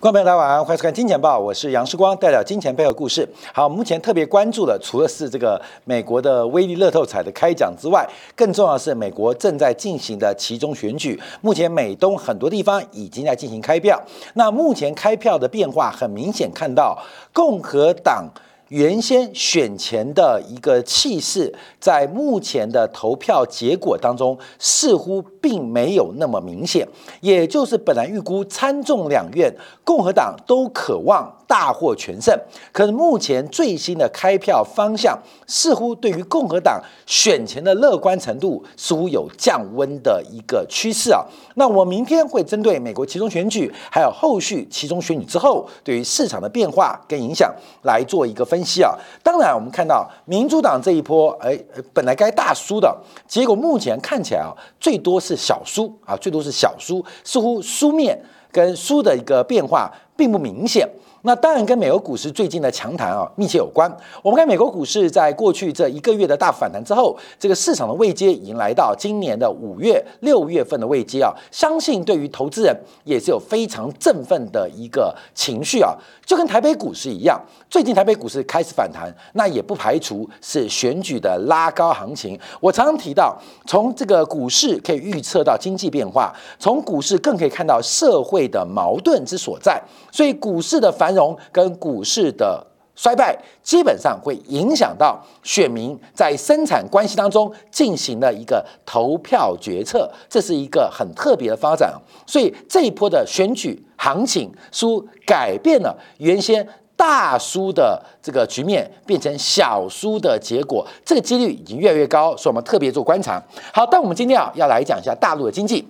观众朋友，大家晚上好欢迎收看《金钱报》，我是杨世光，代表金钱背后故事。好，目前特别关注的，除了是这个美国的威力乐透彩的开奖之外，更重要的是美国正在进行的其中选举。目前美东很多地方已经在进行开票，那目前开票的变化很明显，看到共和党。原先选前的一个气势，在目前的投票结果当中，似乎并没有那么明显。也就是本来预估参众两院共和党都渴望大获全胜，可是目前最新的开票方向，似乎对于共和党选前的乐观程度，似乎有降温的一个趋势啊。那我明天会针对美国其中选举，还有后续其中选举之后对于市场的变化跟影响来做一个分。分析啊，当然我们看到民主党这一波，哎，本来该大输的结果，目前看起来啊，最多是小输啊，最多是小输，似乎输面跟输的一个变化并不明显。那当然跟美国股市最近的强弹啊密切有关。我们看美国股市在过去这一个月的大反弹之后，这个市场的位阶已经来到今年的五月、六月份的位阶啊，相信对于投资人也是有非常振奋的一个情绪啊，就跟台北股市一样，最近台北股市开始反弹，那也不排除是选举的拉高行情。我常常提到，从这个股市可以预测到经济变化，从股市更可以看到社会的矛盾之所在，所以股市的反。繁荣跟股市的衰败，基本上会影响到选民在生产关系当中进行了一个投票决策，这是一个很特别的发展。所以这一波的选举行情，输改变了原先大输的这个局面，变成小输的结果，这个几率已经越来越高，所以我们特别做观察。好，但我们今天啊要来讲一下大陆的经济。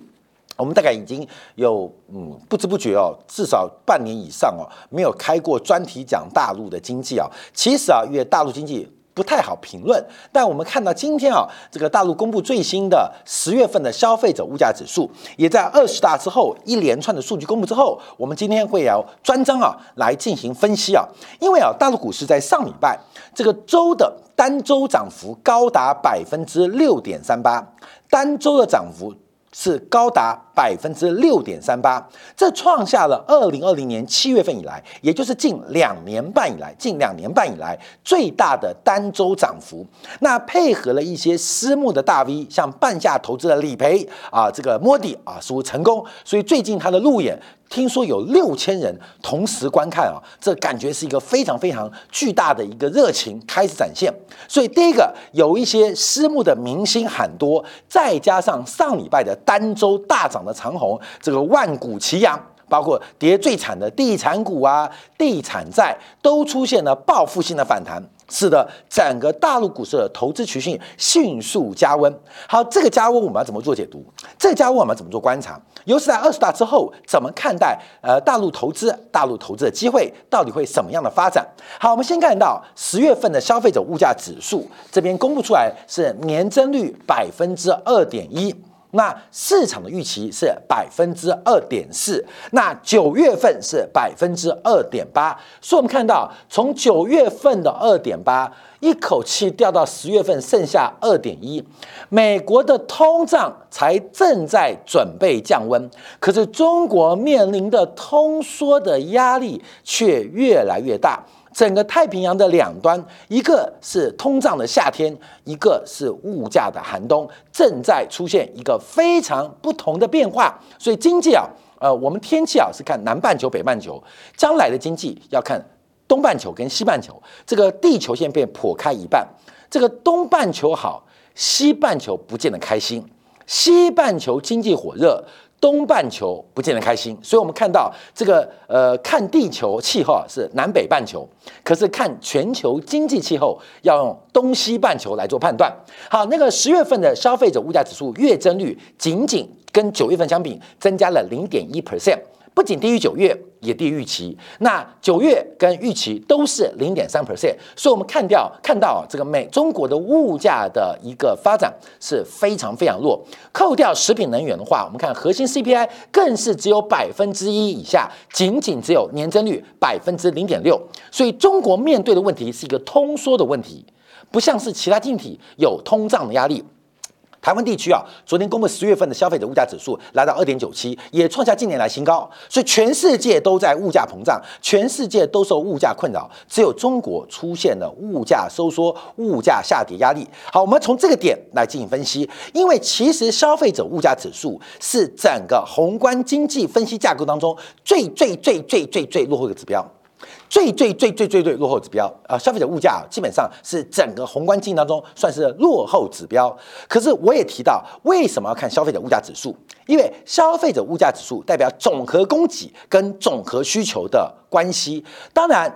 我们大概已经有嗯不知不觉哦，至少半年以上哦，没有开过专题讲大陆的经济啊。其实啊，因为大陆经济不太好评论，但我们看到今天啊，这个大陆公布最新的十月份的消费者物价指数，也在二十大之后一连串的数据公布之后，我们今天会要专章啊来进行分析啊。因为啊，大陆股市在上礼拜这个周的单周涨幅高达百分之六点三八，单周的涨幅。是高达百分之六点三八，这创下了二零二零年七月份以来，也就是近两年半以来，近两年半以来最大的单周涨幅。那配合了一些私募的大 V，像半夏投资的理赔啊，这个摸底啊，似乎成功，所以最近他的路演。听说有六千人同时观看啊，这感觉是一个非常非常巨大的一个热情开始展现。所以第一个有一些私募的明星喊多，再加上上礼拜的单周大涨的长虹，这个万股齐扬，包括跌最惨的地产股啊、地产债都出现了报复性的反弹。使得整个大陆股市的投资曲线迅速加温。好，这个加温我们要怎么做解读？这个加温我们要怎么做观察？尤其在二十大之后，怎么看待呃大陆投资？大陆投资的机会到底会什么样的发展？好，我们先看到十月份的消费者物价指数这边公布出来是年增率百分之二点一。那市场的预期是百分之二点四，那九月份是百分之二点八，所以我们看到从九月份的二点八一口气掉到十月份剩下二点一，美国的通胀才正在准备降温，可是中国面临的通缩的压力却越来越大。整个太平洋的两端，一个是通胀的夏天，一个是物价的寒冬，正在出现一个非常不同的变化。所以经济啊，呃，我们天气啊是看南半球、北半球，将来的经济要看东半球跟西半球。这个地球现在被破开一半，这个东半球好，西半球不见得开心。西半球经济火热。东半球不见得开心，所以我们看到这个呃，看地球气候是南北半球，可是看全球经济气候要用东西半球来做判断。好，那个十月份的消费者物价指数月增率仅仅跟九月份相比增加了零点一 percent。不仅低于九月，也低于预期。那九月跟预期都是零点三 percent，所以我们看掉看到这个美中国的物价的一个发展是非常非常弱。扣掉食品能源的话，我们看核心 CPI 更是只有百分之一以下，仅仅只有年增率百分之零点六。所以中国面对的问题是一个通缩的问题，不像是其他经济体有通胀的压力。台湾地区啊，昨天公布十月份的消费者物价指数来到二点九七，也创下近年来新高。所以全世界都在物价膨胀，全世界都受物价困扰，只有中国出现了物价收缩、物价下跌压力。好，我们从这个点来进行分析，因为其实消费者物价指数是整个宏观经济分析架构当中最最最最最最落后的指标。最最最最最最落后指标啊，消费者物价基本上是整个宏观经济当中算是落后指标。可是我也提到，为什么要看消费者物价指数？因为消费者物价指数代表总和供给跟总和需求的关系。当然，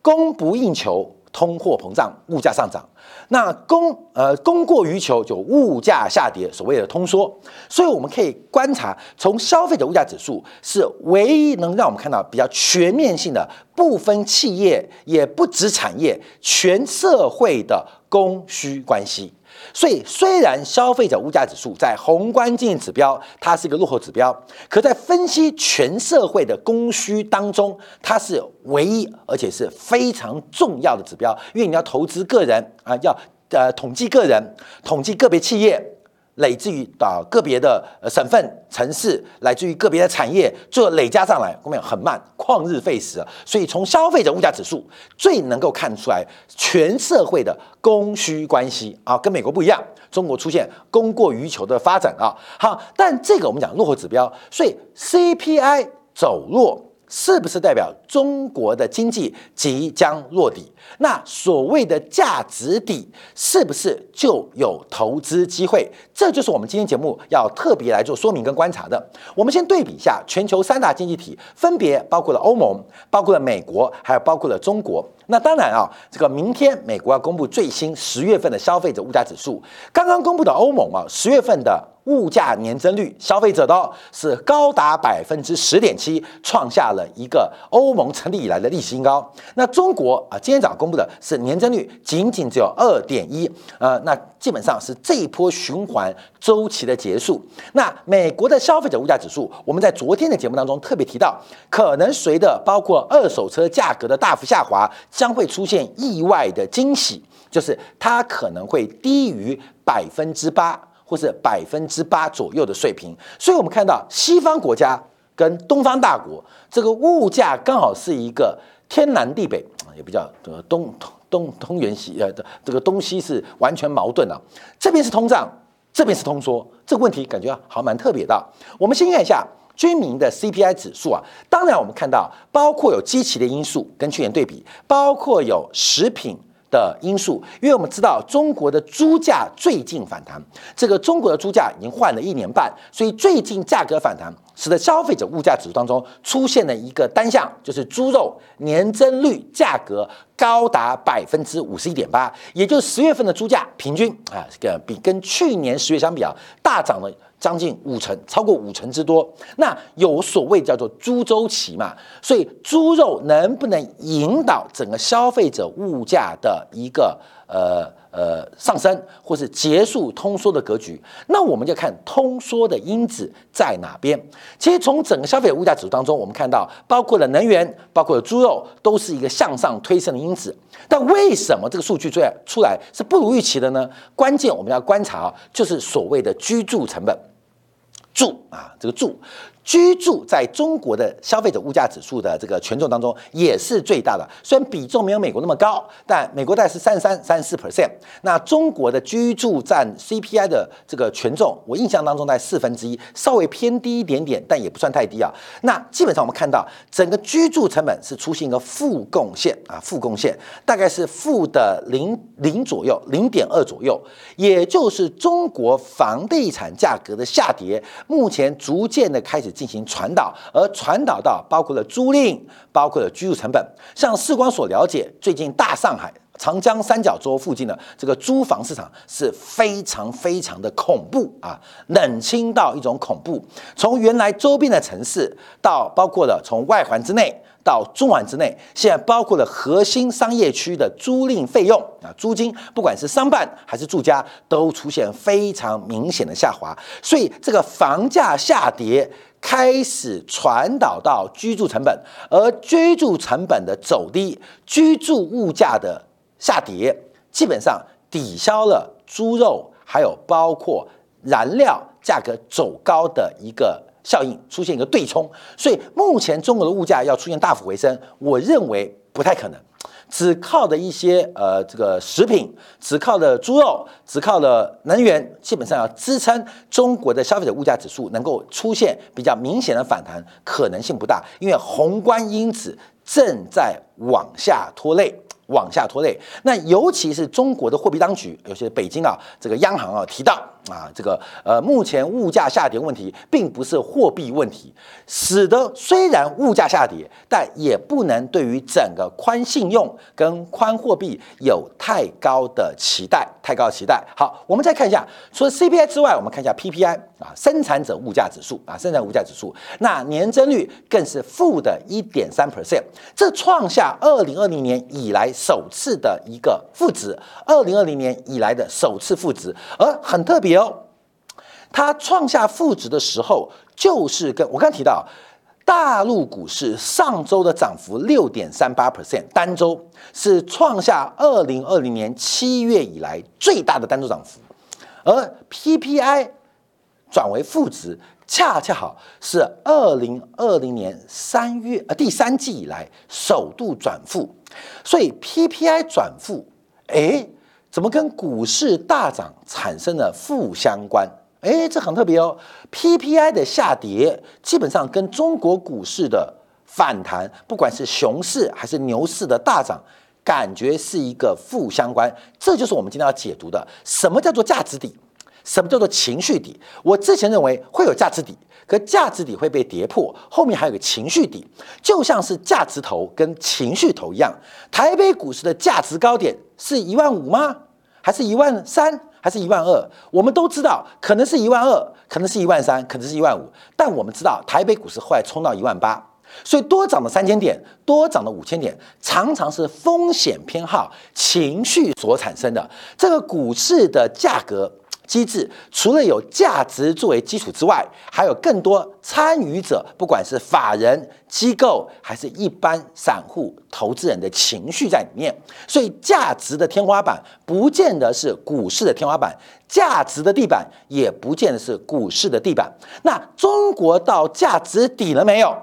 供不应求。通货膨胀，物价上涨，那供呃供过于求就物价下跌，所谓的通缩。所以我们可以观察，从消费者物价指数是唯一能让我们看到比较全面性的，不分企业也不止产业，全社会的供需关系。所以，虽然消费者物价指数在宏观经济指标它是一个落后指标，可在分析全社会的供需当中，它是唯一而且是非常重要的指标。因为你要投资个人啊，要呃统计个人，统计个别企业。累自于啊个别的省份城市，来自于个别的产业，最后累加上来，后面很慢，旷日费时。所以从消费者物价指数最能够看出来全社会的供需关系啊，跟美国不一样，中国出现供过于求的发展啊。好，但这个我们讲落后指标，所以 CPI 走弱。是不是代表中国的经济即将落底？那所谓的价值底，是不是就有投资机会？这就是我们今天节目要特别来做说明跟观察的。我们先对比一下全球三大经济体，分别包括了欧盟、包括了美国，还有包括了中国。那当然啊，这个明天美国要公布最新十月份的消费者物价指数，刚刚公布的欧盟啊，十月份的。物价年增率，消费者的是高达百分之十点七，创下了一个欧盟成立以来的历史新高。那中国啊，今天早上公布的是年增率仅仅只有二点一，呃，那基本上是这一波循环周期的结束。那美国的消费者物价指数，我们在昨天的节目当中特别提到，可能随着包括二手车价格的大幅下滑，将会出现意外的惊喜，就是它可能会低于百分之八。或是百分之八左右的水平，所以我们看到西方国家跟东方大国这个物价刚好是一个天南地北啊，也比较呃东东东原西呃这个东西是完全矛盾的，这边是通胀，这边是通缩，这个问题感觉好蛮特别的。我们先看一下居民的 CPI 指数啊，当然我们看到包括有积极的因素跟去年对比，包括有食品。的因素，因为我们知道中国的猪价最近反弹，这个中国的猪价已经换了一年半，所以最近价格反弹，使得消费者物价指数当中出现了一个单项，就是猪肉年增率价格高达百分之五十一点八，也就是十月份的猪价平均啊，这个比跟去年十月相比啊，大涨了。将近五成，超过五成之多。那有所谓叫做猪周期嘛？所以猪肉能不能引导整个消费者物价的一个呃呃上升，或是结束通缩的格局？那我们就看通缩的因子在哪边。其实从整个消费者物价指数当中，我们看到包括了能源，包括了猪肉，都是一个向上推升的因子。但为什么这个数据出来出来是不如预期的呢？关键我们要观察，就是所谓的居住成本。住啊，这个住。居住在中国的消费者物价指数的这个权重当中也是最大的，虽然比重没有美国那么高，但美国大概是三十三、三十四 percent。那中国的居住占 CPI 的这个权重，我印象当中在四分之一，稍微偏低一点点，但也不算太低啊。那基本上我们看到整个居住成本是出现一个负贡献啊，负贡献大概是负的零零左右，零点二左右，也就是中国房地产价格的下跌，目前逐渐的开始。进行传导，而传导到包括了租赁，包括了居住成本。像世光所了解，最近大上海、长江三角洲附近的这个租房市场是非常非常的恐怖啊，冷清到一种恐怖。从原来周边的城市，到包括了从外环之内到中环之内，现在包括了核心商业区的租赁费用啊，租金不管是商办还是住家，都出现非常明显的下滑。所以这个房价下跌。开始传导到居住成本，而居住成本的走低，居住物价的下跌，基本上抵消了猪肉还有包括燃料价格走高的一个效应，出现一个对冲。所以目前中国的物价要出现大幅回升，我认为不太可能。只靠的一些呃这个食品，只靠的猪肉，只靠的能源，基本上要支撑中国的消费者物价指数能够出现比较明显的反弹，可能性不大，因为宏观因子正在往下拖累。往下拖累，那尤其是中国的货币当局，有些北京啊，这个央行啊提到啊，这个呃，目前物价下跌问题并不是货币问题，使得虽然物价下跌，但也不能对于整个宽信用跟宽货币有太高的期待，太高期待。好，我们再看一下，除了 CPI 之外，我们看一下 PPI 啊，生产者物价指数啊，生产物价指数，那年增率更是负的一点三 percent，这创下二零二零年以来。首次的一个负值，二零二零年以来的首次负值，而很特别哦，它创下负值的时候，就是跟我刚提到，大陆股市上周的涨幅六点三八 percent，单周是创下二零二零年七月以来最大的单周涨幅，而 PPI 转为负值。恰恰好是二零二零年三月呃第三季以来首度转负，所以 PPI 转负，哎，怎么跟股市大涨产生了负相关？哎，这很特别哦。PPI 的下跌基本上跟中国股市的反弹，不管是熊市还是牛市的大涨，感觉是一个负相关。这就是我们今天要解读的，什么叫做价值底？什么叫做情绪底？我之前认为会有价值底，可价值底会被跌破，后面还有个情绪底，就像是价值头跟情绪头一样。台北股市的价值高点是一万五吗？还是一万三？还是一万二？我们都知道，可能是一万二，可能是一万三，可能是一万五。但我们知道，台北股市后来冲到一万八，所以多涨了三千点，多涨了五千点，常常是风险偏好、情绪所产生的。这个股市的价格。机制除了有价值作为基础之外，还有更多参与者，不管是法人机构还是一般散户投资人的情绪在里面。所以，价值的天花板不见得是股市的天花板，价值的地板也不见得是股市的地板。那中国到价值底了没有？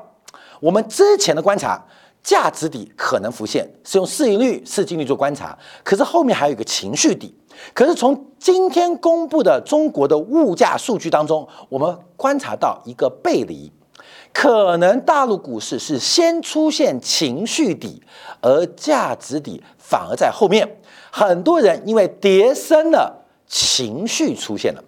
我们之前的观察，价值底可能浮现，是用市盈率、市净率做观察，可是后面还有一个情绪底。可是从今天公布的中国的物价数据当中，我们观察到一个背离，可能大陆股市是先出现情绪底，而价值底反而在后面。很多人因为跌升了，情绪出现了。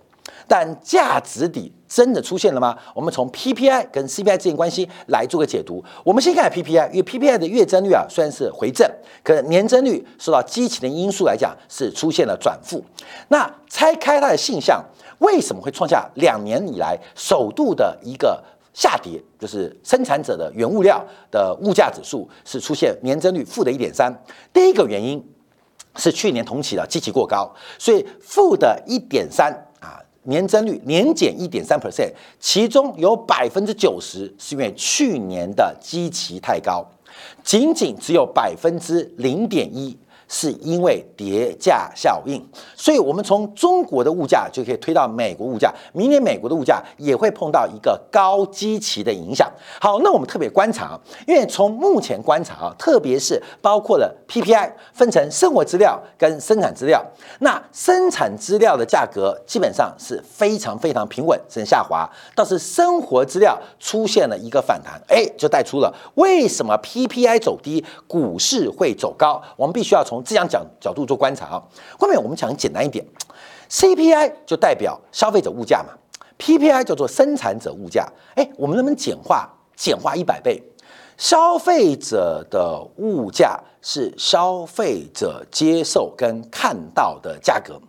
但价值底真的出现了吗？我们从 PPI 跟 CPI 之间关系来做个解读。我们先看 PPI，因为 PPI 的月增率啊虽然是回正，可年增率受到激情的因素来讲是出现了转负。那拆开它的现象，为什么会创下两年以来首度的一个下跌？就是生产者的原物料的物价指数是出现年增率负的一点三。第一个原因是去年同期的基期过高，所以负的一点三。年增率年减一点三 percent，其中有百分之九十是因为去年的基期太高，仅仅只有百分之零点一。是因为叠价效应，所以我们从中国的物价就可以推到美国物价。明年美国的物价也会碰到一个高基期的影响。好，那我们特别观察，因为从目前观察啊，特别是包括了 PPI 分成生活资料跟生产资料，那生产资料的价格基本上是非常非常平稳，甚至下滑。倒是生活资料出现了一个反弹，哎，就带出了为什么 PPI 走低，股市会走高。我们必须要从从这样角角度做观察啊，后面我们讲简单一点，CPI 就代表消费者物价嘛，PPI 叫做生产者物价。哎，我们能不能简化？简化一百倍，消费者的物价是消费者接受跟看到的价格，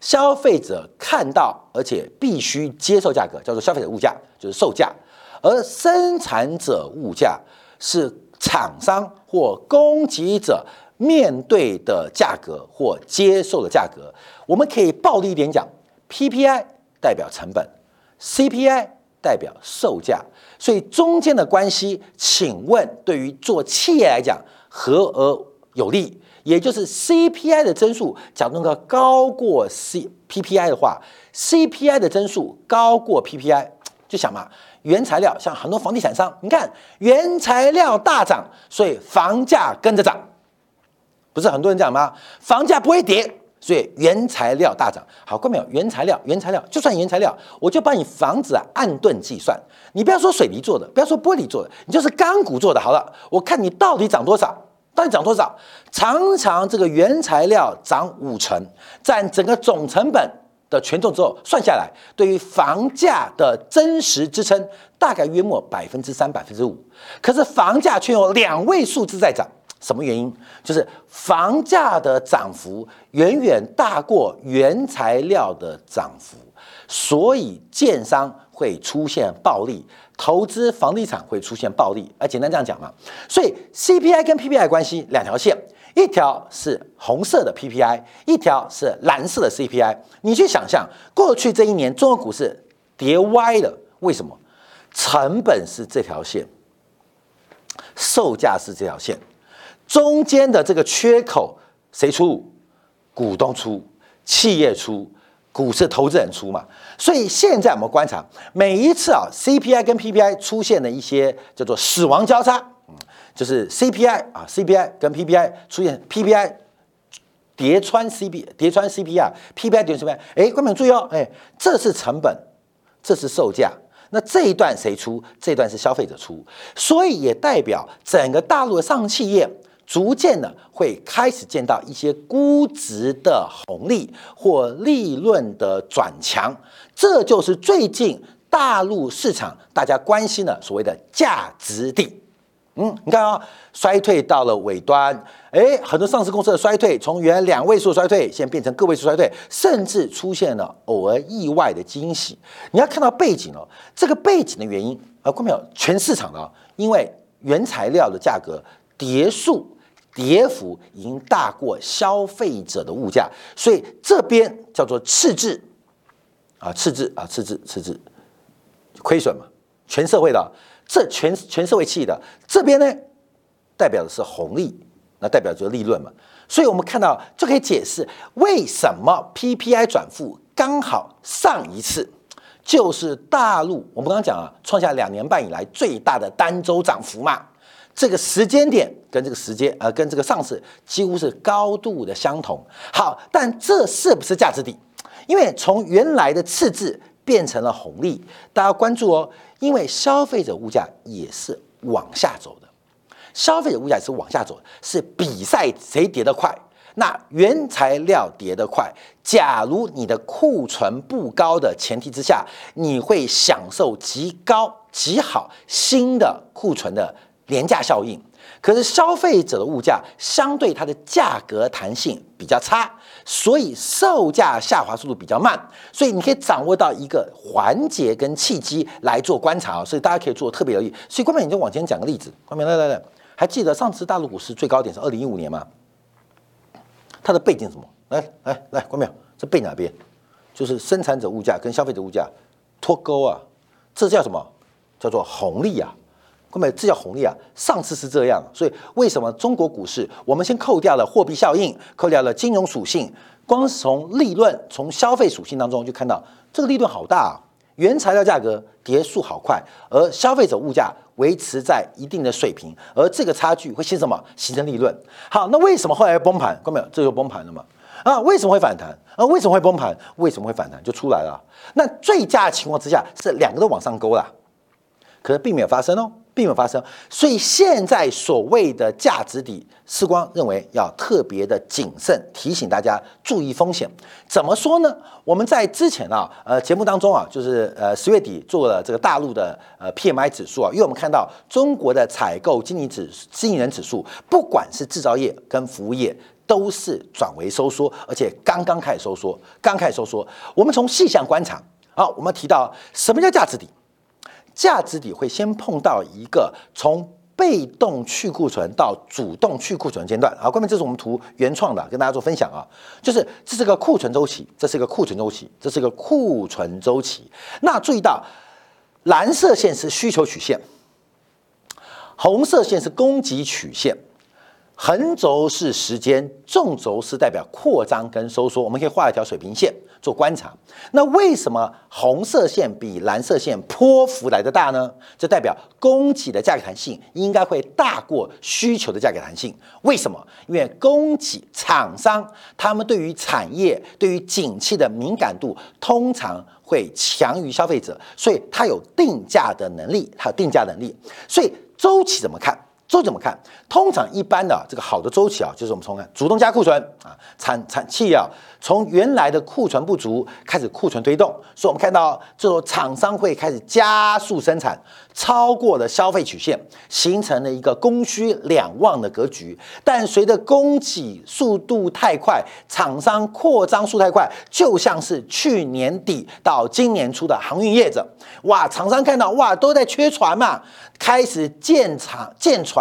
消费者看到而且必须接受价格，叫做消费者物价，就是售价，而生产者物价是厂商或供给者。面对的价格或接受的价格，我们可以暴力一点讲，PPI 代表成本，CPI 代表售价，所以中间的关系，请问对于做企业来讲，何而有利？也就是 CPI 的增速，假如能够高过 C PPI 的话，CPI 的增速高过 PPI，就想嘛，原材料像很多房地产商，你看原材料大涨，所以房价跟着涨，不是很多人讲吗？房价不会跌。所以原材料大涨，好，看没有？原材料，原材料，就算原材料，我就把你房子啊按吨计算。你不要说水泥做的，不要说玻璃做的，你就是钢骨做的。好了，我看你到底涨多少，到底涨多少？常常这个原材料涨五成，占整个总成本的权重之后，算下来，对于房价的真实支撑大概约莫百分之三、百分之五。可是房价却有两位数字在涨。什么原因？就是房价的涨幅远远大过原材料的涨幅，所以建商会出现暴利，投资房地产会出现暴利。啊，简单这样讲嘛。所以 CPI 跟 PPI 关系两条线，一条是红色的 PPI，一条是蓝色的 CPI。你去想象，过去这一年中国股市跌歪了，为什么？成本是这条线，售价是这条线。中间的这个缺口谁出？股东出，企业出，股市投资人出嘛。所以现在我们观察每一次啊，CPI 跟 PPI 出现的一些叫做死亡交叉，就是 CPI 啊，CPI 跟 PPI 出现 PPI 叠穿 CP 叠穿 CPI，PPI 叠穿 CPI，哎，观众注意哦，哎，这是成本，这是售价，那这一段谁出？这段是消费者出，所以也代表整个大陆的上企业。逐渐的会开始见到一些估值的红利或利润的转强，这就是最近大陆市场大家关心的所谓的价值底。嗯，你看啊，衰退到了尾端，哎，很多上市公司的衰退从原两位数衰退，现在变成个位数衰退，甚至出现了偶尔意外的惊喜。你要看到背景哦，这个背景的原因啊，看没有？全市场的，因为原材料的价格跌速。跌幅已经大过消费者的物价，所以这边叫做赤字。啊，赤字啊，赤字，赤字，亏损嘛，全社会的，这全全社会企业的。这边呢，代表的是红利，那代表着利润嘛，所以我们看到就可以解释为什么 PPI 转负刚好上一次就是大陆我们刚刚讲啊，创下两年半以来最大的单周涨幅嘛。这个时间点跟这个时间，呃，跟这个上市几乎是高度的相同。好，但这是不是价值底？因为从原来的赤字变成了红利，大家关注哦。因为消费者物价也是往下走的，消费者物价是往下走，是比赛谁跌得快。那原材料跌得快，假如你的库存不高的前提之下，你会享受极高极好新的库存的。廉价效应，可是消费者的物价相对它的价格弹性比较差，所以售价下滑速度比较慢，所以你可以掌握到一个环节跟契机来做观察啊，所以大家可以做特别留意。所以关明，你就往前讲个例子，关明来来来，还记得上次大陆股市最高点是二零一五年吗？它的背景什么？来来来，关明，这背哪边？就是生产者物价跟消费者物价脱钩啊，这叫什么？叫做红利啊。各位，这叫红利啊！上次是这样，所以为什么中国股市？我们先扣掉了货币效应，扣掉了金融属性，光从利润、从消费属性当中就看到这个利润好大啊！原材料价格跌速好快，而消费者物价维持在一定的水平，而这个差距会形成什么？形成利润。好，那为什么后来崩盘？各位，这就崩盘了嘛？啊，为什么会反弹？啊，为什么会崩盘？为什么会反弹？就出来了。那最佳的情况之下是两个都往上勾了，可是并没有发生哦。并没有发生，所以现在所谓的价值底，时光认为要特别的谨慎，提醒大家注意风险。怎么说呢？我们在之前啊，呃，节目当中啊，就是呃十月底做了这个大陆的呃 PMI 指数啊，因为我们看到中国的采购经理指经理人指数，不管是制造业跟服务业，都是转为收缩，而且刚刚开始收缩，刚开始收缩。我们从细项观察啊，我们提到什么叫价值底？价值底会先碰到一个从被动去库存到主动去库存阶段。好，关键这是我们图原创的，跟大家做分享啊，就是这是个库存周期，这是一个库存周期，这是个库存周期。那注意到蓝色线是需求曲线，红色线是供给曲线，横轴是时间，纵轴是代表扩张跟收缩。我们可以画一条水平线做观察。那为什么红色线比蓝色线波幅来的大呢？这代表供给的价格弹性应该会大过需求的价格弹性。为什么？因为供给厂商他们对于产业、对于景气的敏感度通常会强于消费者，所以它有定价的能力，它有定价能力。所以周期怎么看？周怎么看？通常一般的这个好的周期啊，就是我们从看主动加库存啊，产产企业啊，从原来的库存不足开始库存推动，所以我们看到这种厂商会开始加速生产，超过了消费曲线，形成了一个供需两旺的格局。但随着供给速度太快，厂商扩张速太快，就像是去年底到今年初的航运业者，哇，厂商看到哇都在缺船嘛。开始建厂建船，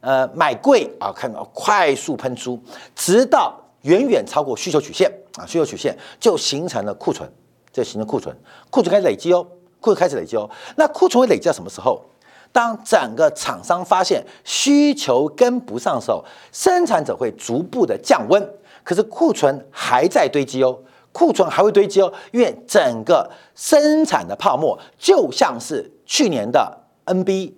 呃，买贵啊，看到快速喷出，直到远远超过需求曲线啊，需求曲线就形成了库存，就形成库存，库存开始累积哦，库存开始累积哦。那库存会累积到什么时候？当整个厂商发现需求跟不上时候，生产者会逐步的降温，可是库存还在堆积哦，库存还会堆积哦，因为整个生产的泡沫就像是去年的。NB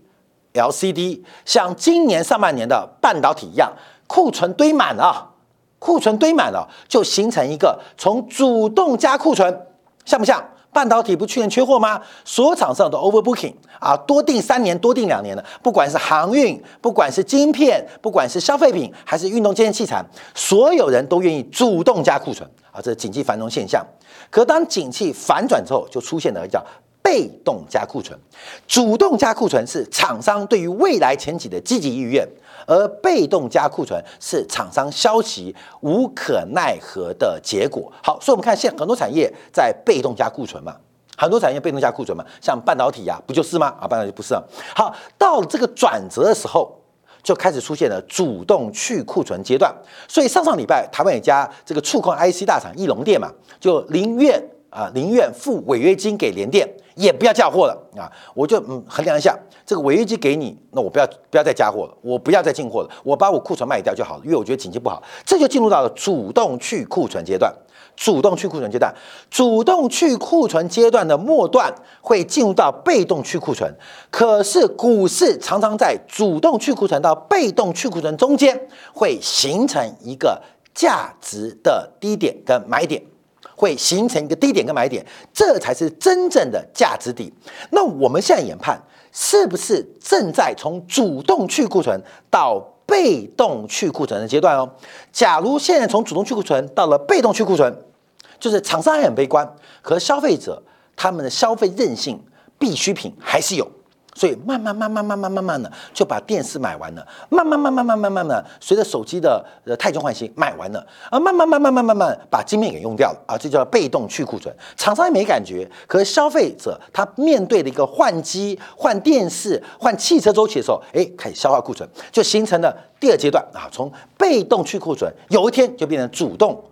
L C D 像今年上半年的半导体一样，库存堆满了，库存堆满了，就形成一个从主动加库存，像不像？半导体不去年缺货吗？所有厂商都 overbooking 啊，多订三年，多订两年的，不管是航运，不管是晶片，不管是消费品，还是运动健身器材，所有人都愿意主动加库存啊，这是景气繁荣现象。可当景气反转之后，就出现了叫。被动加库存，主动加库存是厂商对于未来前景的积极意愿，而被动加库存是厂商消极无可奈何的结果。好，所以我们看现在很多产业在被动加库存嘛，很多产业被动加库存嘛，像半导体呀，不就是吗？啊，半导体不是啊。好，到这个转折的时候，就开始出现了主动去库存阶段。所以上上礼拜台湾一家这个触控 IC 大厂翼龙电嘛，就宁愿啊宁愿付违约金给联电。也不要加货了啊！我就嗯衡量一下，这个违约金给你，那我不要不要再加货了，我不要再进货了，我把我库存卖掉就好了，因为我觉得经济不好，这就进入到了主动去库存阶段。主动去库存阶段，主动去库存阶段的末段会进入到被动去库存。可是股市常常在主动去库存到被动去库存中间，会形成一个价值的低点跟买点。会形成一个低点跟买点，这才是真正的价值底。那我们现在研判，是不是正在从主动去库存到被动去库存的阶段哦？假如现在从主动去库存到了被动去库存，就是厂商还很悲观，和消费者他们的消费韧性必需品还是有。所以慢慢慢慢慢慢慢慢的就把电视买完了，慢慢慢慢慢慢慢慢随着手机的呃太旧换新买完了啊，慢慢慢慢慢慢慢把晶片给用掉了啊，这叫被动去库存。厂商也没感觉，可是消费者他面对的一个换机、换电视、换汽车周期的时候，哎，开始消化库存，就形成了第二阶段啊，从被动去库存，有一天就变成主动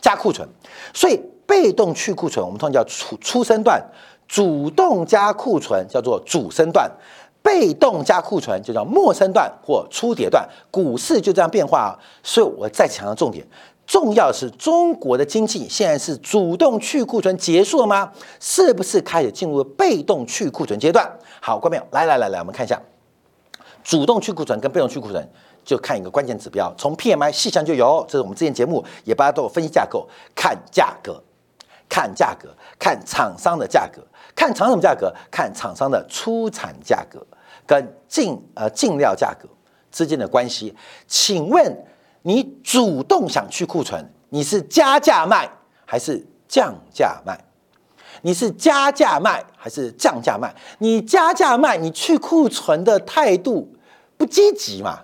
加库存。所以被动去库存，我们通常叫出出生段。主动加库存叫做主升段，被动加库存就叫末升段或初跌段。股市就这样变化啊，所以我再强调重点，重要的是中国的经济现在是主动去库存结束了吗？是不是开始进入被动去库存阶段？好，观众朋友，来来来来，我们看一下主动去库存跟被动去库存，就看一个关键指标，从 PMI 细项就有，这是我们之前节目也大家都有分析架构，看价格，看价格，看厂商的价格。看厂商的价格，看厂商的出产价格跟进呃进料价格之间的关系。请问你主动想去库存，你是加价卖还是降价卖？你是加价卖还是降价卖？你加价卖，你去库存的态度不积极嘛？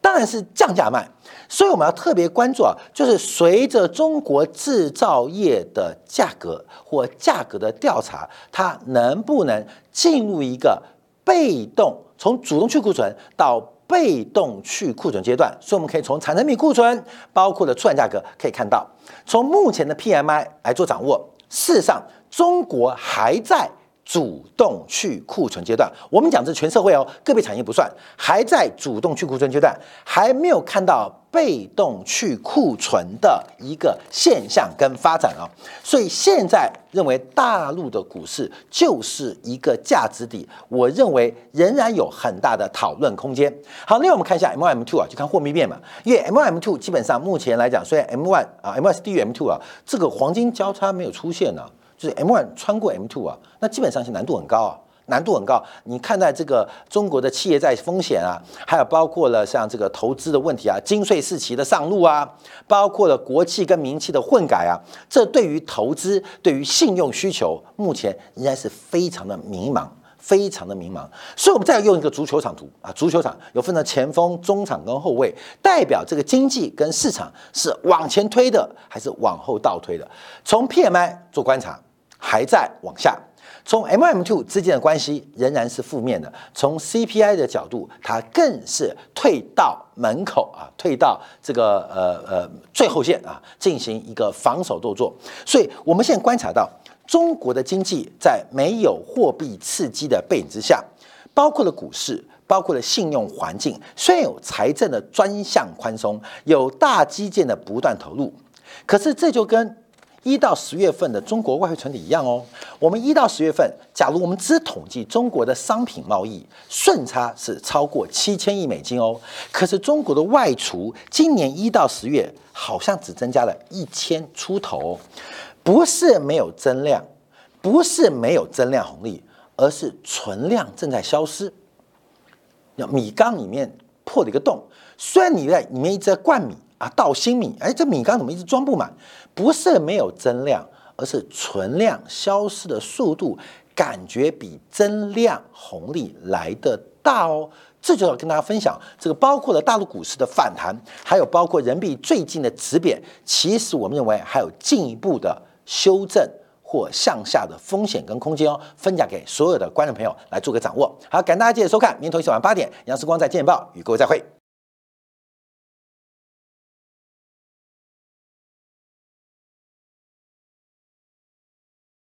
当然是降价卖。所以我们要特别关注啊，就是随着中国制造业的价格或价格的调查，它能不能进入一个被动从主动去库存到被动去库存阶段？所以我们可以从产成品库存，包括的出产价格可以看到，从目前的 PMI 来做掌握。事实上，中国还在主动去库存阶段，我们讲这全社会哦，个别产业不算，还在主动去库存阶段，还没有看到被动去库存的一个现象跟发展啊。所以现在认为大陆的股市就是一个价值底，我认为仍然有很大的讨论空间。好，另外我们看一下 M O M two 啊，就看货币面嘛，因为 M O M two 基本上目前来讲，虽然 M one 啊 M one 是低于 M two 啊，这个黄金交叉没有出现呢。就是 M one 穿过 M two 啊，那基本上是难度很高啊，难度很高。你看待这个中国的企业债风险啊，还有包括了像这个投资的问题啊，金税四期的上路啊，包括了国企跟民企的混改啊，这对于投资、对于信用需求，目前仍然是非常的迷茫，非常的迷茫。所以，我们再用一个足球场图啊，足球场有分成前锋、中场跟后卫，代表这个经济跟市场是往前推的，还是往后倒推的？从 PMI 做观察。还在往下，从 M M two 之间的关系仍然是负面的。从 C P I 的角度，它更是退到门口啊，退到这个呃呃最后线啊，进行一个防守动作。所以，我们现在观察到中国的经济在没有货币刺激的背景之下，包括了股市，包括了信用环境，虽然有财政的专项宽松，有大基建的不断投入，可是这就跟一到十月份的中国外汇存底一样哦。我们一到十月份，假如我们只统计中国的商品贸易顺差是超过七千亿美金哦。可是中国的外储今年一到十月好像只增加了一千出头，不是没有增量，不是没有增量红利，而是存量正在消失。米缸里面破了一个洞，虽然你在里面一直在灌米。啊，倒新米，哎，这米缸怎么一直装不满？不是没有增量，而是存量消失的速度感觉比增量红利来的大哦。这就要跟大家分享，这个包括了大陆股市的反弹，还有包括人民币最近的止贬，其实我们认为还有进一步的修正或向下的风险跟空间哦。分享给所有的观众朋友来做个掌握。好，感谢大家继续收看，明天同一时间晚八点，杨世光在见报与各位再会。